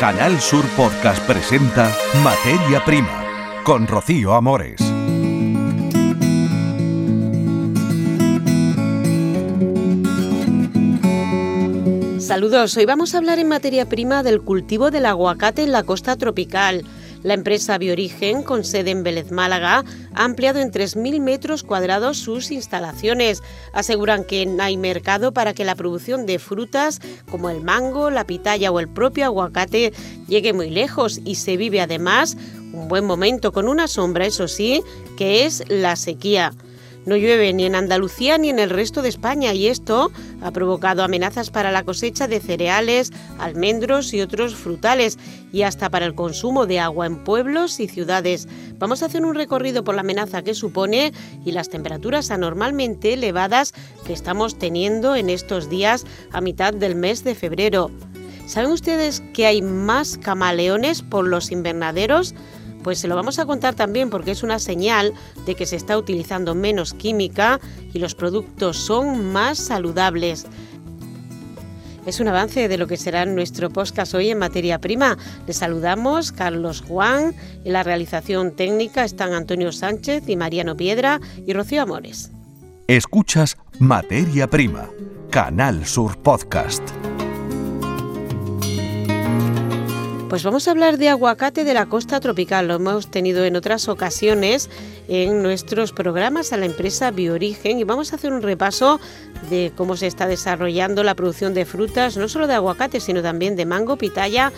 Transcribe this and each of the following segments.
Canal Sur Podcast presenta Materia Prima con Rocío Amores. Saludos, hoy vamos a hablar en materia prima del cultivo del aguacate en la costa tropical. La empresa Biorigen, con sede en Vélez Málaga, ha ampliado en 3.000 metros cuadrados sus instalaciones. Aseguran que hay mercado para que la producción de frutas como el mango, la pitaya o el propio aguacate llegue muy lejos y se vive además un buen momento con una sombra, eso sí, que es la sequía. No llueve ni en Andalucía ni en el resto de España y esto ha provocado amenazas para la cosecha de cereales, almendros y otros frutales y hasta para el consumo de agua en pueblos y ciudades. Vamos a hacer un recorrido por la amenaza que supone y las temperaturas anormalmente elevadas que estamos teniendo en estos días a mitad del mes de febrero. ¿Saben ustedes que hay más camaleones por los invernaderos? Pues se lo vamos a contar también porque es una señal de que se está utilizando menos química y los productos son más saludables. Es un avance de lo que será nuestro podcast hoy en materia prima. Les saludamos Carlos Juan, en la realización técnica están Antonio Sánchez y Mariano Piedra y Rocío Amores. Escuchas Materia Prima, Canal Sur Podcast. Pues vamos a hablar de aguacate de la costa tropical. Lo hemos tenido en otras ocasiones en nuestros programas a la empresa Biorigen y vamos a hacer un repaso de cómo se está desarrollando la producción de frutas, no solo de aguacate, sino también de mango, pitaya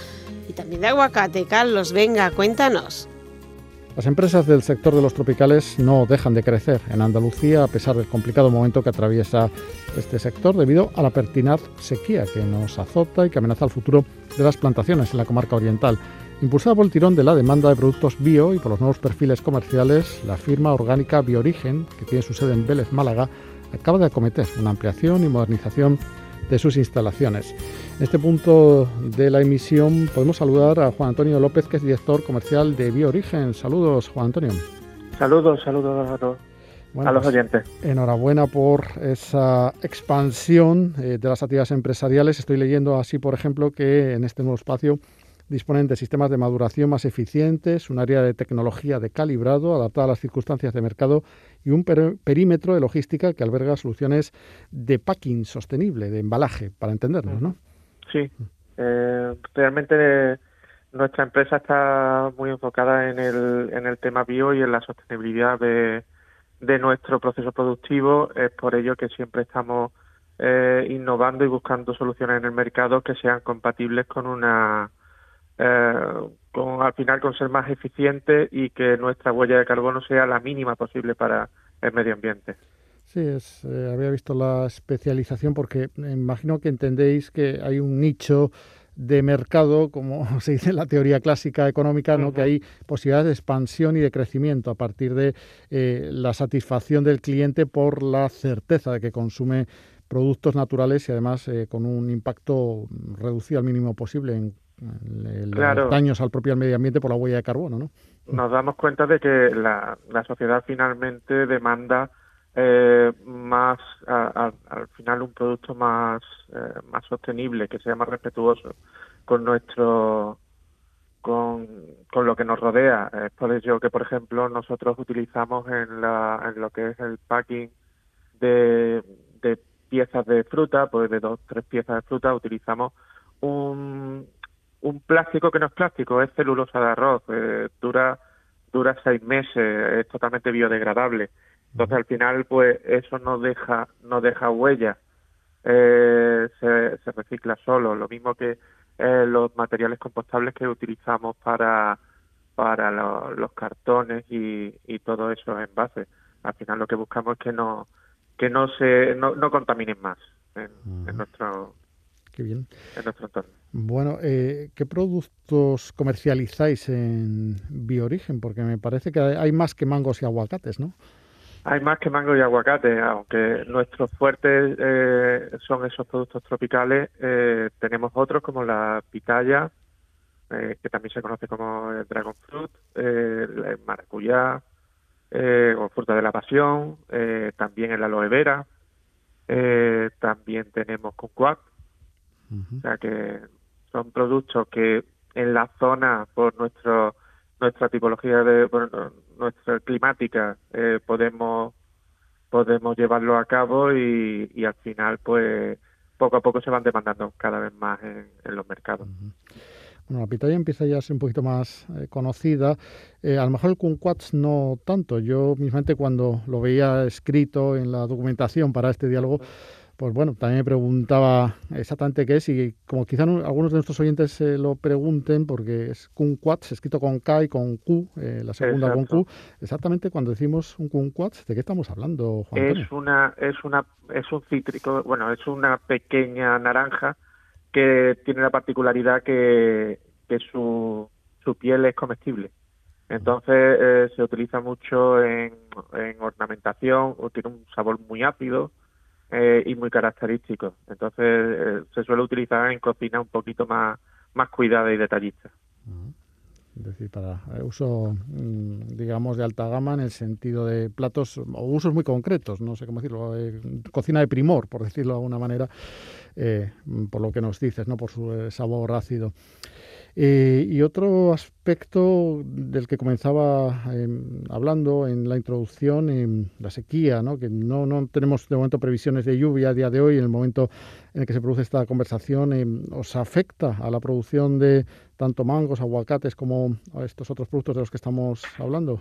y también de aguacate. Carlos, venga, cuéntanos. Las empresas del sector de los tropicales no dejan de crecer en Andalucía a pesar del complicado momento que atraviesa este sector debido a la pertinaz sequía que nos azota y que amenaza el futuro de las plantaciones en la comarca oriental. Impulsada por el tirón de la demanda de productos bio y por los nuevos perfiles comerciales, la firma orgánica Biorigen, que tiene su sede en Vélez, Málaga, acaba de acometer una ampliación y modernización de sus instalaciones. En este punto de la emisión podemos saludar a Juan Antonio López, que es director comercial de Biorigen. Saludos, Juan Antonio. Saludos, saludos a todos. a los pues, oyentes. enhorabuena por esa expansión eh, de las actividades empresariales. Estoy leyendo así, por ejemplo, que en este nuevo espacio disponen de sistemas de maduración más eficientes, un área de tecnología de calibrado adaptada a las circunstancias de mercado y un perímetro de logística que alberga soluciones de packing sostenible, de embalaje, para entendernos, ¿no? Sí, eh, realmente nuestra empresa está muy enfocada en el, en el tema bio y en la sostenibilidad de, de nuestro proceso productivo. Es por ello que siempre estamos eh, innovando y buscando soluciones en el mercado que sean compatibles con una eh, con al final con ser más eficiente y que nuestra huella de carbono sea la mínima posible para el medio ambiente. Sí, es, eh, había visto la especialización porque me imagino que entendéis que hay un nicho de mercado, como se dice en la teoría clásica económica, ¿no? que hay posibilidades de expansión y de crecimiento a partir de eh, la satisfacción del cliente por la certeza de que consume productos naturales y además con un impacto reducido al mínimo posible en los daños al propio medio ambiente por la huella de carbono, ¿no? Nos damos cuenta de que la, sociedad finalmente demanda eh, más, al final, un producto más, eh, más sostenible, que sea más respetuoso con nuestro con, con lo que nos rodea. Es por ello que, por ejemplo, nosotros utilizamos en, la, en lo que es el packing de, de piezas de fruta, pues de dos, tres piezas de fruta, utilizamos un, un plástico que no es plástico, es celulosa de arroz, eh, dura dura seis meses, es totalmente biodegradable. Entonces al final pues eso no deja no deja huella, eh, se, se, recicla solo, lo mismo que eh, los materiales compostables que utilizamos para para los cartones y, y todo eso en base. Al final lo que buscamos es que no que no se no, no contaminen más en, en nuestro Qué bien. en nuestro entorno. Bueno, eh, ¿qué productos comercializáis en Biorigen? Porque me parece que hay más que mangos y aguacates, ¿no? Hay más que mangos y aguacates, aunque nuestros fuertes eh, son esos productos tropicales, eh, tenemos otros como la pitaya, que también se conoce como el dragon fruit, el maracuyá, o fruta de la pasión, también el aloe vera, también tenemos o sea que son productos que en la zona por nuestro nuestra tipología de nuestra climática eh, podemos podemos llevarlo a cabo y, y, al final pues poco a poco se van demandando cada vez más en, los mercados. Bueno, la pitaya empieza ya a ser un poquito más eh, conocida. Eh, a lo mejor el kumquats no tanto. Yo mismamente cuando lo veía escrito en la documentación para este diálogo, pues bueno, también me preguntaba exactamente qué es y como quizá algunos de nuestros oyentes se lo pregunten, porque es kumquats, escrito con K y con Q, eh, la segunda con Q, exactamente cuando decimos un kumquats, ¿de qué estamos hablando, Juan Es una, es una, es un cítrico, bueno, es una pequeña naranja que tiene la particularidad que, que su, su piel es comestible. Entonces eh, se utiliza mucho en, en ornamentación, tiene un sabor muy ácido, eh, y muy característico. Entonces eh, se suele utilizar en cocina un poquito más, más cuidada y detallista. Es decir, para eh, uso, mm, digamos, de alta gama en el sentido de platos o usos muy concretos, no sé cómo decirlo, cocina de primor, por decirlo de alguna manera, por lo que nos dices, ¿no? por su sabor ácido. Eh, y otro aspecto del que comenzaba em, hablando en la introducción, em, la sequía, ¿no? que no, no, tenemos de momento previsiones de lluvia a día de hoy, en el momento en el que se produce esta conversación, em, ¿os afecta a la producción de tanto mangos, aguacates como a estos otros productos de los que estamos hablando?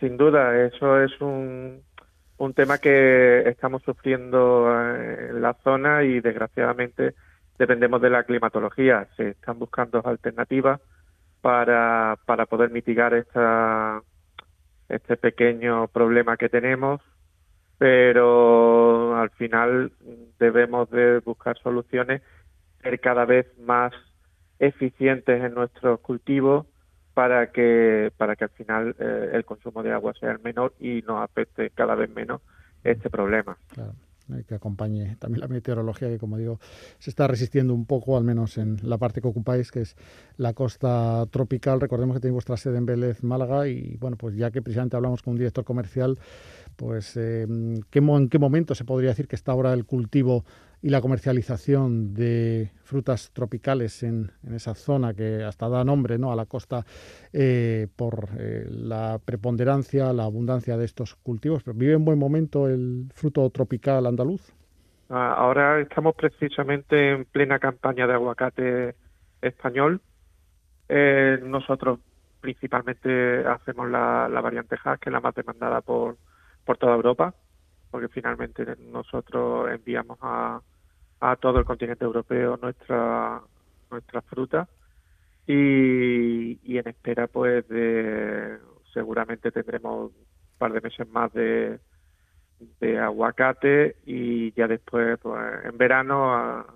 sin duda, eso es un, un tema que estamos sufriendo eh, en la zona y desgraciadamente dependemos de la climatología. Se están buscando alternativas para, para poder mitigar este pequeño problema que tenemos, pero al final debemos de buscar soluciones, ser cada vez más eficientes en nuestros cultivos para que para que al final eh, el consumo de agua sea el menor y nos afecte cada vez menos este problema que acompañe también la meteorología que, como digo, se está resistiendo un poco, al menos en la parte que ocupáis, que es la costa tropical. Recordemos que tenéis vuestra sede en Vélez, Málaga, y bueno, pues ya que precisamente hablamos con un director comercial, pues eh, ¿en qué momento se podría decir que está ahora el cultivo y la comercialización de frutas tropicales en, esa zona que hasta da nombre ¿no? a la costa eh, por eh, la preponderancia, la abundancia de estos cultivos. Pero ¿Vive en buen momento el fruto tropical andaluz? Ah, ahora estamos precisamente en plena campaña de aguacate español. Eh, nosotros principalmente hacemos la, la variante Hass, que es la más demandada por, por toda Europa, porque finalmente nosotros enviamos a, a todo el continente europeo nuestra nuestra fruta. Y, en espera pues de seguramente tendremos un par de meses más de, de aguacate y ya después pues en verano a,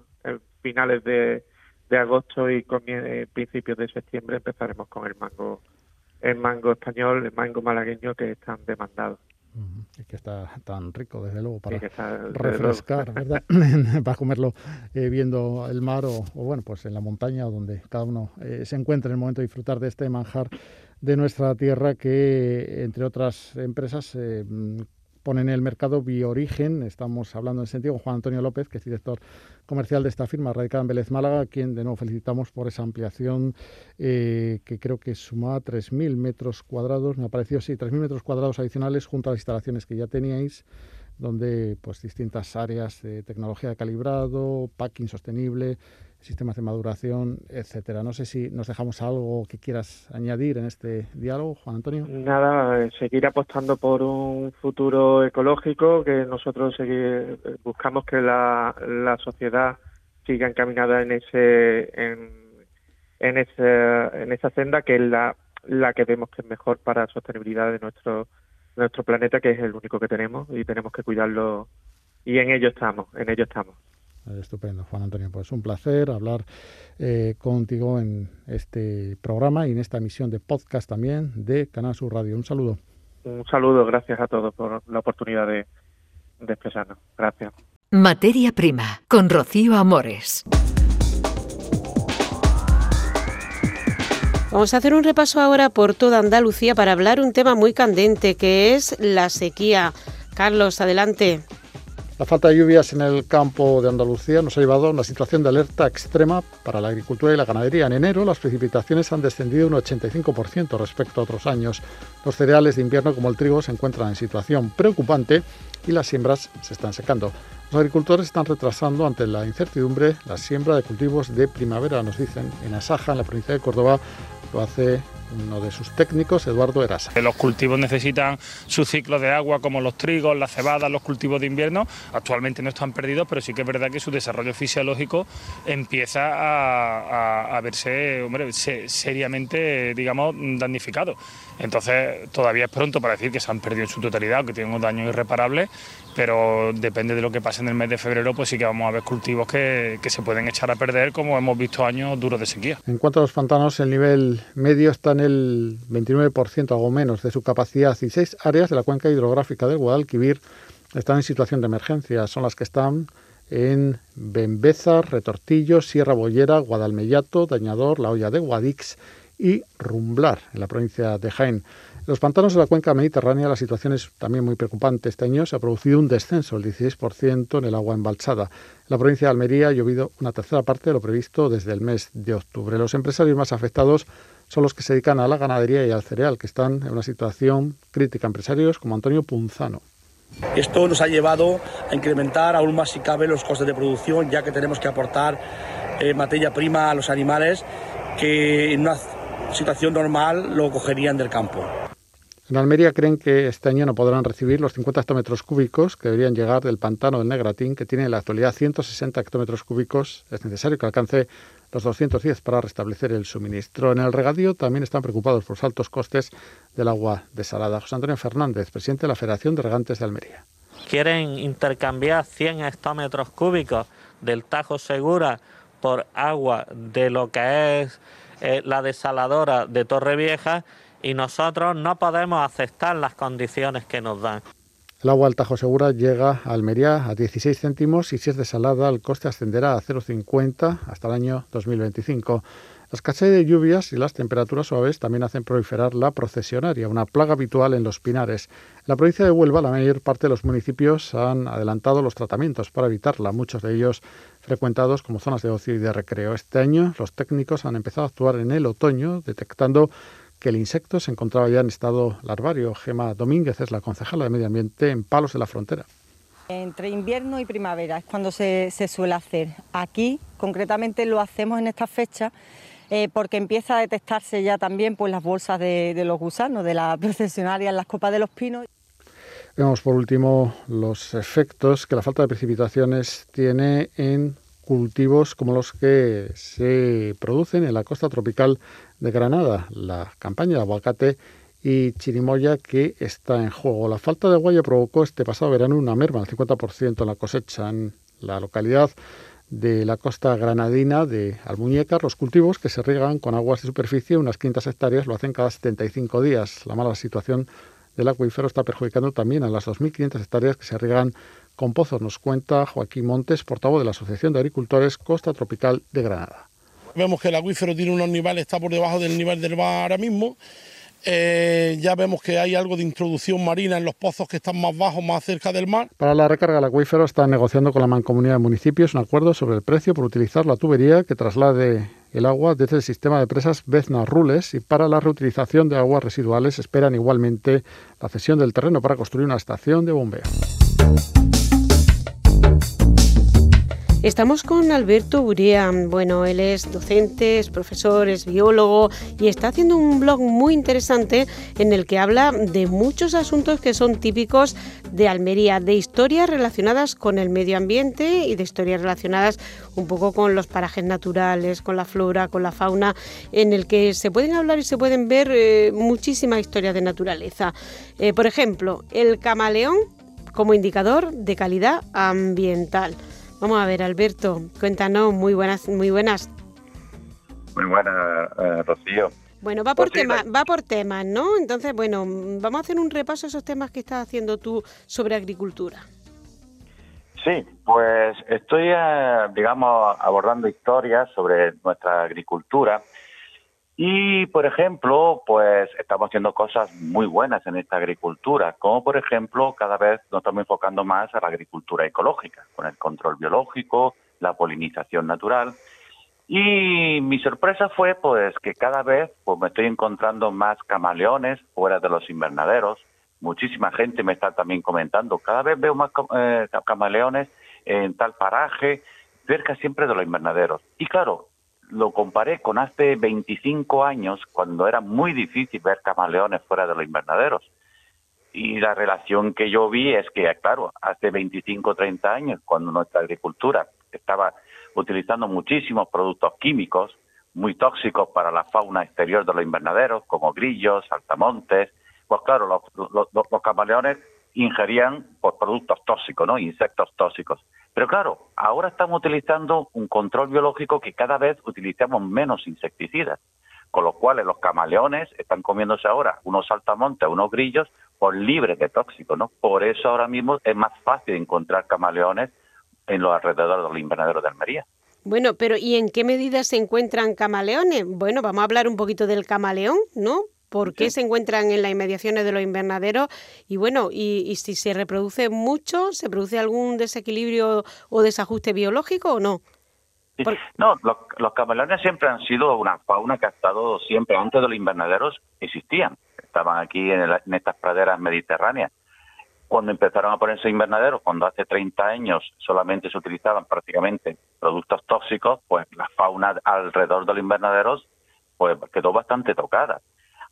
finales de, de agosto y eh, principios de septiembre empezaremos con el mango el mango español el mango malagueño que están demandados es que está tan rico, desde luego, para refrescar, ¿verdad? para comerlo eh, viendo el mar o, bueno, pues en la montaña donde cada uno eh, se encuentre en el momento de disfrutar de este manjar de nuestra tierra que, entre otras empresas, eh, ponen en el mercado Biorigen. Estamos hablando en sentido con Juan Antonio López, que es director comercial de esta firma radicada en Vélez Málaga, a quien de nuevo felicitamos por esa ampliación eh, que creo que suma 3.000 metros cuadrados, me ha parecido, sí, 3.000 metros cuadrados adicionales junto a las instalaciones que ya teníais donde pues distintas áreas de tecnología de calibrado, packing sostenible, sistemas de maduración, etcétera. No sé si nos dejamos algo que quieras añadir en este diálogo, Juan Antonio. Nada, eh, seguir apostando por un futuro ecológico, que nosotros seguir, eh, buscamos que la, la sociedad siga encaminada en ese en, en ese, en esa senda que es la, la que vemos que es mejor para la sostenibilidad de nuestro nuestro planeta, que es el único que tenemos y tenemos que cuidarlo y en ello estamos, en ello estamos. Estupendo, Juan Antonio. Pues un placer hablar eh, contigo en este programa y en esta emisión de podcast también de Canal Sur Radio. Un saludo. Un saludo, gracias a todos por la oportunidad de, de expresarnos. Gracias. Materia Prima, con Rocío Amores. Vamos a hacer un repaso ahora por toda Andalucía para hablar un tema muy candente que es la sequía. Carlos, adelante. La falta de lluvias en el campo de Andalucía nos ha llevado a una situación de alerta extrema para la agricultura y la ganadería. En enero las precipitaciones han descendido un 85% respecto a otros años. Los cereales de invierno como el trigo se encuentran en situación preocupante y las siembras se están secando. Los agricultores están retrasando ante la incertidumbre la siembra de cultivos de primavera, nos dicen. En Asaja, en la provincia de Córdoba, lo hace uno de sus técnicos, Eduardo Erasa. Los cultivos necesitan su ciclo de agua, como los trigos, las cebadas, los cultivos de invierno. Actualmente no están perdidos, pero sí que es verdad que su desarrollo fisiológico empieza a, verse hombre, seriamente, digamos, damnificado. Entonces, todavía es pronto para decir que se han perdido en su totalidad que tienen un daño irreparable, pero depende de lo que pase en el mes de febrero, pues sí que vamos a ver cultivos que, se pueden echar a perder, como hemos visto años duros de sequía. En cuanto a los pantanos, el nivel medio está en el 29%, algo menos, de su capacidad y seis áreas de la cuenca hidrográfica del Guadalquivir están en situación de emergencia. Son las que están en Bembeza, Retortillo, Sierra Bollera, Guadalmellato, Dañador, La Olla de Guadix y Rumblar, en la provincia de Jaén. En los pantanos de la cuenca mediterránea la situación es también muy preocupante. Este año se ha producido un descenso del 16% en el agua embalsada. En la provincia de Almería ha llovido una tercera parte de lo previsto desde el mes de octubre. Los empresarios más afectados son los que se dedican a la ganadería y al cereal, que están en una situación crítica. Empresarios como Antonio Punzano. Esto nos ha llevado a incrementar aún más si cabe los costes de producción, ya que tenemos que aportar eh, materia prima a los animales que en una situación normal lo cogerían del campo. En Almería creen que este año no podrán recibir los 50 hectómetros cúbicos que deberían llegar del pantano del Negratín, que tiene en la actualidad 160 hectómetros cúbicos. Es necesario que alcance los 210 para restablecer el suministro. En el regadío también están preocupados por los altos costes del agua desalada. José Antonio Fernández, presidente de la Federación de Regantes de Almería. Quieren intercambiar 100 hectómetros cúbicos del Tajo Segura por agua de lo que es eh, la desaladora de Torrevieja y nosotros no podemos aceptar las condiciones que nos dan. El agua al Tajo Segura llega a Almería a 16 céntimos y si es desalada el coste ascenderá a 0,50 hasta el año 2025. La escasez de lluvias y las temperaturas suaves también hacen proliferar la procesionaria, una plaga habitual en los pinares. En la provincia de Huelva, la mayor parte de los municipios han adelantado los tratamientos para evitarla, muchos de ellos frecuentados como zonas de ocio y de recreo. Este año los técnicos han empezado a actuar en el otoño, detectando que el insecto se encontraba ya en estado larvario. Gema Domínguez es la concejala de Medio Ambiente en Palos de la Frontera. Entre invierno y primavera es cuando se, suele hacer. Aquí, concretamente, lo hacemos en esta fecha eh, porque empieza a detectarse ya también pues, las bolsas de, los gusanos, de la procesionaria en las copas de los pinos. Vemos por último los efectos que la falta de precipitaciones tiene en cultivos como los que se producen en la costa tropical de Granada, la campaña de aguacate y chirimoya que está en juego. La falta de agua provocó este pasado verano una merma del 50% en la cosecha en la localidad de la costa granadina de Almuñécar. Los cultivos que se riegan con aguas de superficie, unas 500 hectáreas, lo hacen cada 75 días. La mala situación del acuífero está perjudicando también a las 2.500 hectáreas que se riegan con pozos, nos cuenta Joaquín Montes, portavoz de la Asociación de Agricultores Costa Tropical de Granada. Vemos que el acuífero tiene unos niveles, está por debajo del nivel del mar ahora mismo. Eh, ya vemos que hay algo de introducción marina en los pozos que están más bajos, más cerca del mar. Para la recarga del acuífero está negociando con la mancomunidad de municipios un acuerdo sobre el precio por utilizar la tubería que traslade el agua desde el sistema de presas Bezna-Rules y para la reutilización de aguas residuales esperan igualmente la cesión del terreno para construir una estación de bombeo. Estamos con Alberto Urea. Bueno, él es docente, es profesor, es biólogo y está haciendo un blog muy interesante en el que habla de muchos asuntos que son típicos de Almería, de historias relacionadas con el medio ambiente y de historias relacionadas un poco con los parajes naturales, con la flora, con la fauna, en el que se pueden hablar y se pueden ver eh, muchísimas historias de naturaleza. Eh, por ejemplo, el camaleón como indicador de calidad ambiental. Vamos a ver, Alberto, cuéntanos, muy buenas, muy buenas. Muy buenas, eh, Rocío. Bueno, va por, temas, va por temas, ¿no? Entonces, bueno, vamos a hacer un repaso a esos temas que estás haciendo tú sobre agricultura. Sí, pues estoy, eh, digamos, abordando historias sobre nuestra agricultura Y, por ejemplo, pues estamos haciendo cosas muy buenas en esta agricultura, como por ejemplo, cada vez nos estamos enfocando más a la agricultura ecológica, con el control biológico, la polinización natural. Y mi sorpresa fue pues que cada vez pues me estoy encontrando más camaleones fuera de los invernaderos. Muchísima gente me está también comentando, cada vez veo más eh, camaleones en tal paraje, cerca siempre de los invernaderos. Y claro, lo comparé con hace 25 años, cuando era muy difícil ver camaleones fuera de los invernaderos. Y la relación que yo vi es que, claro, hace 25 o 30 años, cuando nuestra agricultura estaba utilizando muchísimos productos químicos muy tóxicos para la fauna exterior de los invernaderos, como grillos, saltamontes, pues claro, los, los camaleones ingerían por productos tóxicos, ¿no? Insectos tóxicos. Pero claro, ahora estamos utilizando un control biológico que cada vez utilizamos menos insecticidas, con lo cual los camaleones están comiéndose ahora unos saltamontes, unos grillos, por libres de tóxicos, ¿no? Por eso ahora mismo es más fácil encontrar camaleones en los alrededores de los invernaderos de Almería. Bueno, pero ¿y en qué medida se encuentran camaleones? Bueno, vamos a hablar un poquito del camaleón, ¿no? Por qué se encuentran en las inmediaciones de los invernaderos y bueno, y, si se reproduce mucho, ¿se produce algún desequilibrio o desajuste biológico o no? No, los, camaleones siempre han sido una fauna que ha estado siempre, antes de los invernaderos existían, estaban aquí en, en estas praderas mediterráneas. Cuando empezaron a ponerse invernaderos, cuando hace 30 años solamente se utilizaban prácticamente productos tóxicos, pues la fauna alrededor de los invernaderos pues quedó bastante tocada.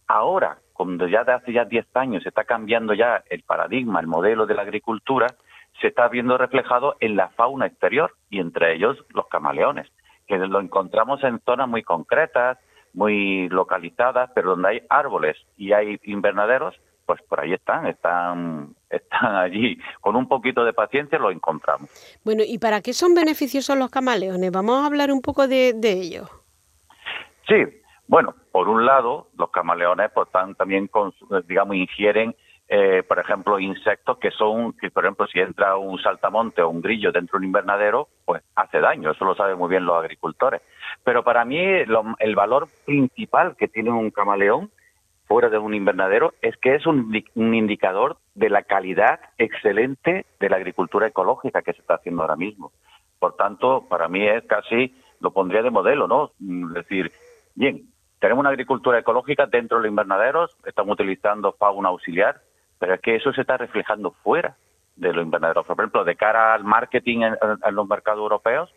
Ahora, cuando ya de hace ya 10 años se está cambiando ya el paradigma, el modelo de la agricultura, se está viendo reflejado en la fauna exterior y entre ellos los camaleones, que lo encontramos en zonas muy concretas, muy localizadas, pero donde hay árboles y hay invernaderos, pues por ahí están, están, están allí. Con un poquito de paciencia lo encontramos. Bueno, ¿y para qué son beneficiosos los camaleones? Vamos a hablar un poco de, de ellos. Sí, bueno, por un lado, los camaleones pues, también, digamos, ingieren, eh, por ejemplo, insectos que son, que por ejemplo, si entra un saltamonte o un grillo dentro de un invernadero, pues hace daño, eso lo saben muy bien los agricultores. Pero para mí el valor principal que tiene un camaleón fuera de un invernadero es que es un, un indicador de la calidad excelente de la agricultura ecológica que se está haciendo ahora mismo. Por tanto, para mí es casi, lo pondría de modelo, ¿no? Es decir, bien, tenemos una agricultura ecológica dentro de los invernaderos, estamos utilizando fauna auxiliar, pero es que eso se está reflejando fuera de los invernaderos. Por ejemplo, de cara al marketing en, los mercados europeos,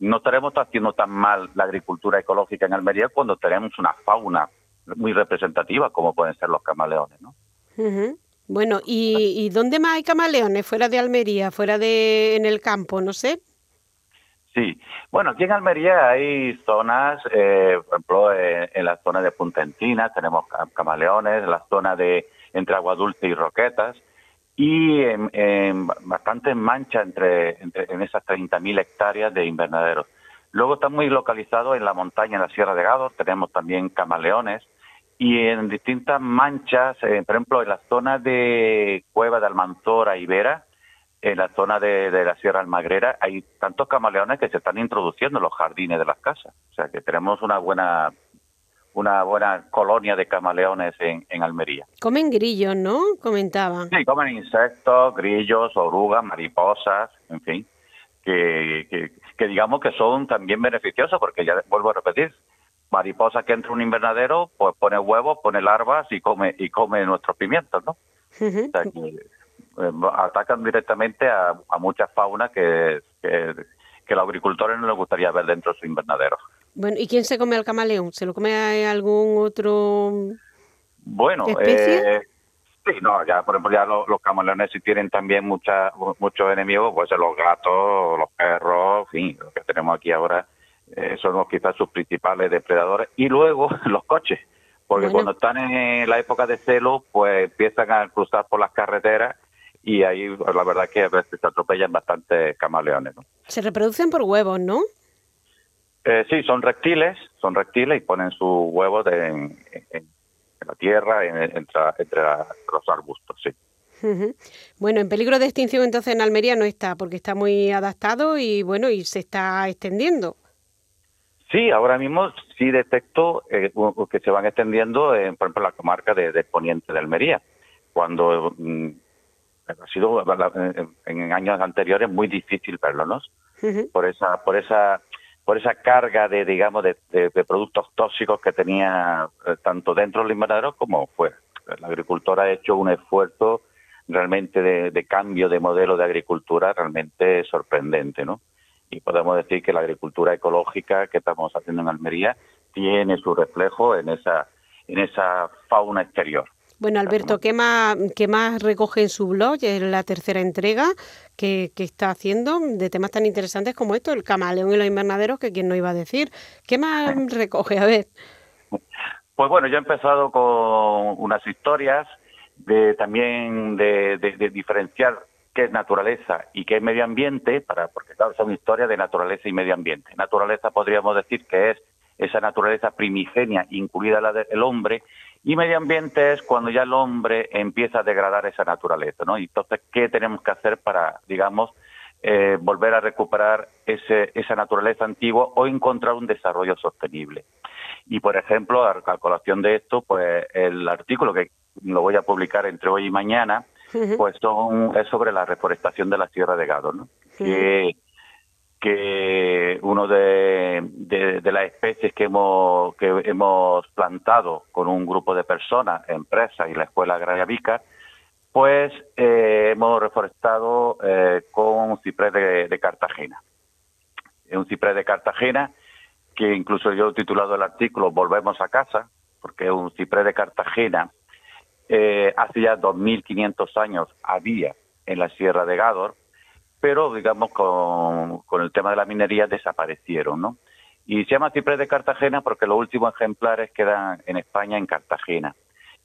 no estaremos haciendo tan mal la agricultura ecológica en Almería cuando tenemos una fauna muy representativa como pueden ser los camaleones, ¿no? Bueno, ¿y, ¿y dónde más hay camaleones? Fuera de Almería, fuera de en el campo, no sé. Sí, bueno, aquí en Almería hay zonas, eh, por ejemplo, eh, en la zona de Punta Encina tenemos camaleones, en la zona de entre Agua Dulce y Roquetas, y en, en bastante mancha entre, entre en esas 30.000 hectáreas de invernaderos. Luego está muy localizado en la montaña, en la Sierra de Gado, tenemos también camaleones, y en distintas manchas, eh, por ejemplo, en la zona de Cueva de Almanzora y Vera, en la zona de, la Sierra Almagrera hay tantos camaleones que se están introduciendo en los jardines de las casas. O sea que tenemos una buena una buena colonia de camaleones en, en Almería. Comen grillos, ¿no? Comentaban. Sí, comen insectos, grillos, orugas, mariposas, en fin, que, que, digamos que son también beneficiosos porque ya vuelvo a repetir, mariposa que entra en un invernadero, pues pone huevos, pone larvas y come y come nuestros pimientos, ¿no? Eh, atacan directamente a, a mucha fauna que, que, que, los agricultores no les gustaría ver dentro de su invernadero. Bueno, ¿y quién se come al camaleón? ¿Se lo come algún otro bueno, Eh, sí, no, ya por ejemplo ya los, camaleones si tienen también mucha, muchos enemigos, pues los gatos, los perros, en fin, lo que tenemos aquí ahora eh, son quizás sus principales depredadores. Y luego los coches, porque cuando están en la época de celo, pues empiezan a cruzar por las carreteras y ahí la verdad que a veces se atropellan bastante camaleones. ¿no? Se reproducen por huevos, ¿no? Eh, sí, son reptiles, son reptiles y ponen sus huevos en, la tierra, entre, los arbustos, sí. Bueno, en peligro de extinción entonces en Almería no está, porque está muy adaptado y bueno, y se está extendiendo. Sí, ahora mismo sí detecto eh, que se van extendiendo, en, por ejemplo, la comarca de, de Poniente de Almería, cuando mm, ha sido en, años anteriores muy difícil verlo, ¿no? Por esa, por esa, por esa carga de, digamos, de, productos tóxicos que tenía eh, tanto dentro del invernadero como fuera. La agricultora ha hecho un esfuerzo realmente de, cambio de modelo de agricultura realmente sorprendente, ¿no? Y podemos decir que la agricultura ecológica que estamos haciendo en Almería tiene su reflejo en esa, en esa fauna exterior. Bueno, Alberto, ¿qué más, ¿qué más recoge en su blog? Es la tercera entrega que, está haciendo de temas tan interesantes como esto, el camaleón y los invernaderos, que quién no iba a decir. ¿Qué más recoge? A ver. Pues bueno, yo he empezado con unas historias de también de, diferenciar qué es naturaleza y qué es medio ambiente, para, porque claro, son historias de naturaleza y medio ambiente. Naturaleza podríamos decir que es esa naturaleza primigenia, incluida la del hombre, y medio ambiente es cuando ya el hombre empieza a degradar esa naturaleza, ¿no? Y entonces, ¿qué tenemos que hacer para, digamos, eh, volver a recuperar ese, esa naturaleza antigua o encontrar un desarrollo sostenible? Y, por ejemplo, a, colación de esto, pues el artículo que lo voy a publicar entre hoy y mañana, pues son, es sobre la reforestación de la Sierra de Gado, ¿no? Que que uno de, de, las especies que hemos, que hemos plantado con un grupo de personas, empresas y la Escuela Agraria Vicar, pues eh, hemos reforestado eh, con un ciprés de, Cartagena. Es un ciprés de Cartagena que incluso yo he titulado el artículo Volvemos a casa, porque es un ciprés de Cartagena eh, hace ya 2.500 años había en la Sierra de Gádor pero digamos con, el tema de la minería desaparecieron, ¿no? Y se llama ciprés de Cartagena porque los últimos ejemplares quedan en España, en Cartagena.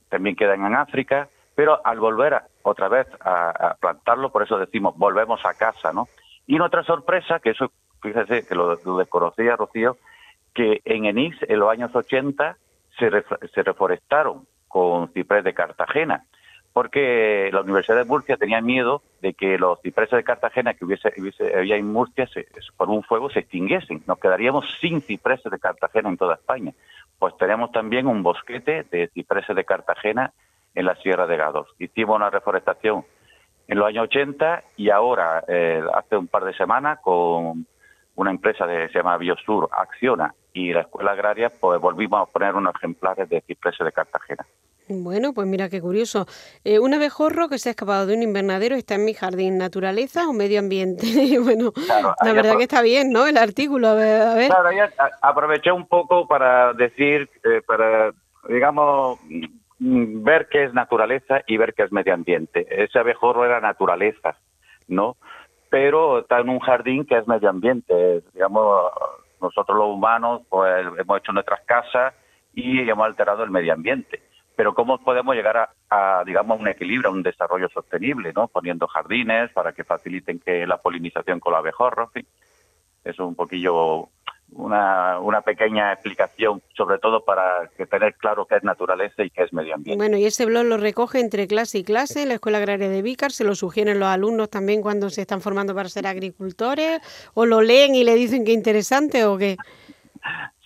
También quedan en África, pero al volver otra vez a, plantarlo, por eso decimos volvemos a casa, ¿no? Y otra sorpresa, que eso, fíjese que lo, desconocía Rocío, que en Enix, en los años 80, se, se reforestaron con ciprés de Cartagena porque la Universidad de Murcia tenía miedo de que los cipreses de Cartagena que hubiese, había en Murcia por un fuego se extinguiesen. Nos quedaríamos sin cipreses de Cartagena en toda España. Pues tenemos también un bosquete de cipreses de Cartagena en la Sierra de Gados. Hicimos una reforestación en los años 80 y ahora, eh, hace un par de semanas, con una empresa que se llama Biosur, Acciona y la Escuela Agraria, pues volvimos a poner unos ejemplares de cipreses de Cartagena. Bueno, pues mira qué curioso. Eh, un abejorro que se ha escapado de un invernadero está en mi jardín. ¿Naturaleza o medio ambiente? bueno, la verdad que está bien, ¿no? El artículo, a ver. Claro, ya aproveché un poco para decir, eh, para, digamos, mm, ver qué es naturaleza y ver qué es medio ambiente. Ese abejorro era naturaleza, ¿no? Pero está en un jardín que es medio ambiente. Digamos, nosotros los humanos pues hemos hecho nuestras casas y hemos alterado el medio ambiente pero cómo podemos llegar a, digamos, un equilibrio, a un desarrollo sostenible, ¿no? Poniendo jardines para que faciliten que la polinización con la abejorro, en fin. Es un poquillo una, una pequeña explicación, sobre todo para que tener claro qué es naturaleza y qué es medio ambiente. Bueno, y ese blog lo recoge entre clase y clase, la Escuela Agraria de Vícar, se lo sugieren los alumnos también cuando se están formando para ser agricultores, o lo leen y le dicen que interesante o qué.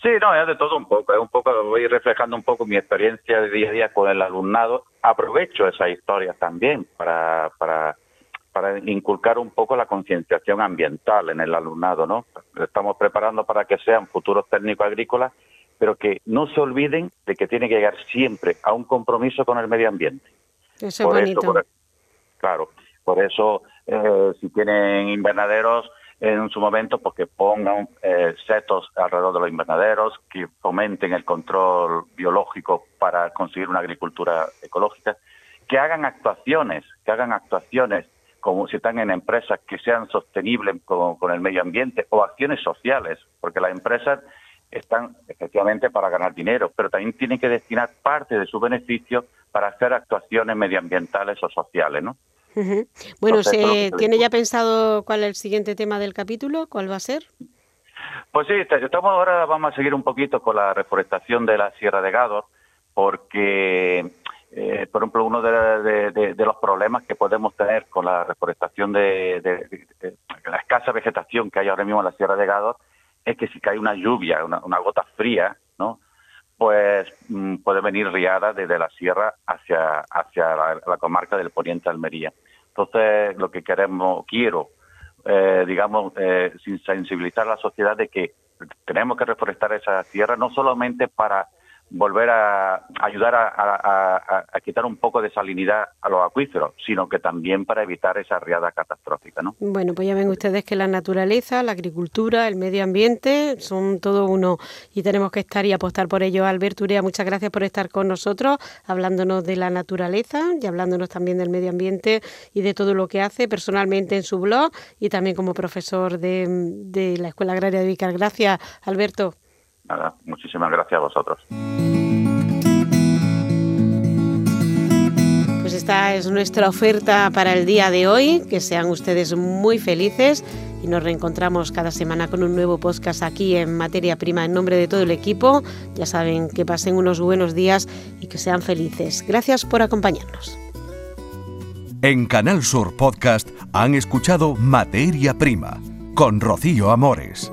Sí, no, es de todo un poco, es un poco, voy reflejando un poco mi experiencia de día a día con el alumnado. Aprovecho esas historias también para, para, para inculcar un poco la concienciación ambiental en el alumnado, ¿no? Estamos preparando para que sean futuros técnicos agrícolas, pero que no se olviden de que tiene que llegar siempre a un compromiso con el medio ambiente. Eso es bonito. claro, por eso, eh, si tienen invernaderos, en su momento porque pongan eh, setos alrededor de los invernaderos, que fomenten el control biológico para conseguir una agricultura ecológica, que hagan actuaciones, que hagan actuaciones como si están en empresas que sean sostenibles con, con el medio ambiente o acciones sociales, porque las empresas están efectivamente para ganar dinero, pero también tienen que destinar parte de su beneficio para hacer actuaciones medioambientales o sociales, ¿no? Bueno, ¿se ¿tiene ya pensado cuál es el siguiente tema del capítulo? ¿Cuál va a ser? Pues sí, estamos ahora vamos a seguir un poquito con la reforestación de la Sierra de Gádor, porque, eh, por ejemplo, uno de, los problemas que podemos tener con la reforestación de, la escasa vegetación que hay ahora mismo en la Sierra de Gádor es que si cae una lluvia, una, gota fría, ¿no? Pues mm, puede venir riada desde la sierra hacia, hacia la, comarca del Poniente Almería. Entonces, lo que queremos, quiero, eh, digamos, eh, sensibilizar a la sociedad de que tenemos que reforestar esa tierra no solamente para volver a ayudar a, quitar un poco de salinidad a los acuíferos, sino que también para evitar esa riada catastrófica. ¿no? Bueno, pues ya ven ustedes que la naturaleza, la agricultura, el medio ambiente son todo uno y tenemos que estar y apostar por ello. Alberto Urea, muchas gracias por estar con nosotros, hablándonos de la naturaleza y hablándonos también del medio ambiente y de todo lo que hace personalmente en su blog y también como profesor de, de la Escuela Agraria de Vicar. Gracias, Alberto. Nada, muchísimas gracias a vosotros. Pues esta es nuestra oferta para el día de hoy. Que sean ustedes muy felices y nos reencontramos cada semana con un nuevo podcast aquí en Materia Prima en nombre de todo el equipo. Ya saben que pasen unos buenos días y que sean felices. Gracias por acompañarnos. En Canal Sur Podcast han escuchado Materia Prima con Rocío Amores.